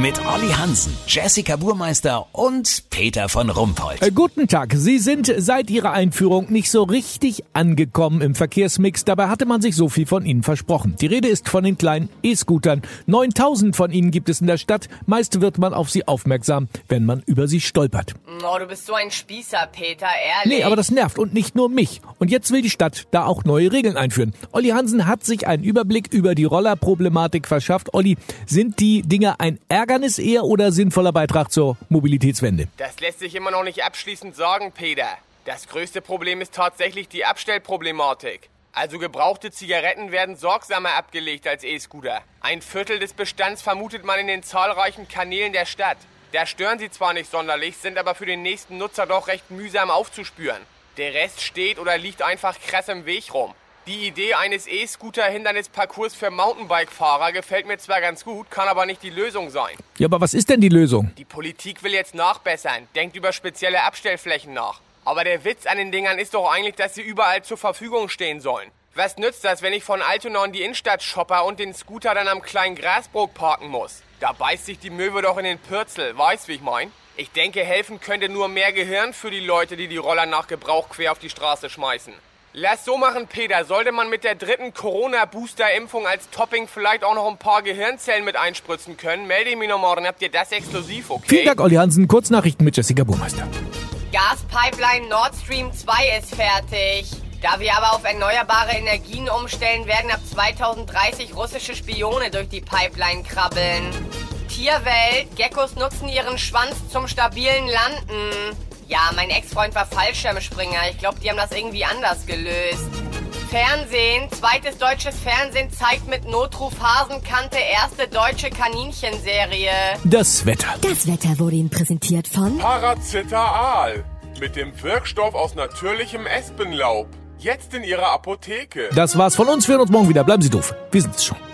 Mit Olli Hansen, Jessica Burmeister und Peter von Rumpold. Äh, guten Tag. Sie sind seit Ihrer Einführung nicht so richtig angekommen im Verkehrsmix. Dabei hatte man sich so viel von Ihnen versprochen. Die Rede ist von den kleinen E-Scootern. 9000 von ihnen gibt es in der Stadt. Meist wird man auf sie aufmerksam, wenn man über sie stolpert. Oh, du bist so ein Spießer, Peter, ehrlich. Nee, aber das nervt und nicht nur mich. Und jetzt will die Stadt da auch neue Regeln einführen. Olli Hansen hat sich einen Überblick über die Rollerproblematik verschafft. Olli, sind die Dinger ein Ärgernis eher oder sinnvoller Beitrag zur Mobilitätswende? Das lässt sich immer noch nicht abschließend sagen, Peter. Das größte Problem ist tatsächlich die Abstellproblematik. Also gebrauchte Zigaretten werden sorgsamer abgelegt als E-Scooter. Ein Viertel des Bestands vermutet man in den zahlreichen Kanälen der Stadt. Da stören sie zwar nicht sonderlich, sind aber für den nächsten Nutzer doch recht mühsam aufzuspüren. Der Rest steht oder liegt einfach krass im Weg rum. Die Idee eines E-Scooter-Hindernisparcours für Mountainbike-Fahrer gefällt mir zwar ganz gut, kann aber nicht die Lösung sein. Ja, aber was ist denn die Lösung? Die Politik will jetzt nachbessern, denkt über spezielle Abstellflächen nach. Aber der Witz an den Dingern ist doch eigentlich, dass sie überall zur Verfügung stehen sollen. Was nützt das, wenn ich von Altona in die Innenstadt shopper und den Scooter dann am kleinen Grasbrook parken muss? Da beißt sich die Möwe doch in den Pürzel, weißt wie ich mein? Ich denke, helfen könnte nur mehr Gehirn für die Leute, die die Roller nach Gebrauch quer auf die Straße schmeißen. Lass so machen, Peter. Sollte man mit der dritten Corona-Booster-Impfung als Topping vielleicht auch noch ein paar Gehirnzellen mit einspritzen können, melde ich mich noch morgen. Habt ihr das exklusiv, okay? Vielen Dank, Olli Hansen. Kurznachrichten mit Jessica Burmeister. Gaspipeline Nord Stream 2 ist fertig. Da wir aber auf erneuerbare Energien umstellen, werden ab 2030 russische Spione durch die Pipeline krabbeln. Tierwelt, Geckos nutzen ihren Schwanz zum stabilen Landen. Ja, mein Ex-Freund war Fallschirmspringer. Ich glaube, die haben das irgendwie anders gelöst. Fernsehen, zweites deutsches Fernsehen zeigt mit Notruf Hasenkante erste deutsche Kaninchenserie. Das Wetter. Das Wetter wurde Ihnen präsentiert von Paracetal mit dem Wirkstoff aus natürlichem Espenlaub. Jetzt in Ihrer Apotheke. Das war's von uns. Wir hören uns morgen wieder. Bleiben Sie doof. Wir sind's schon.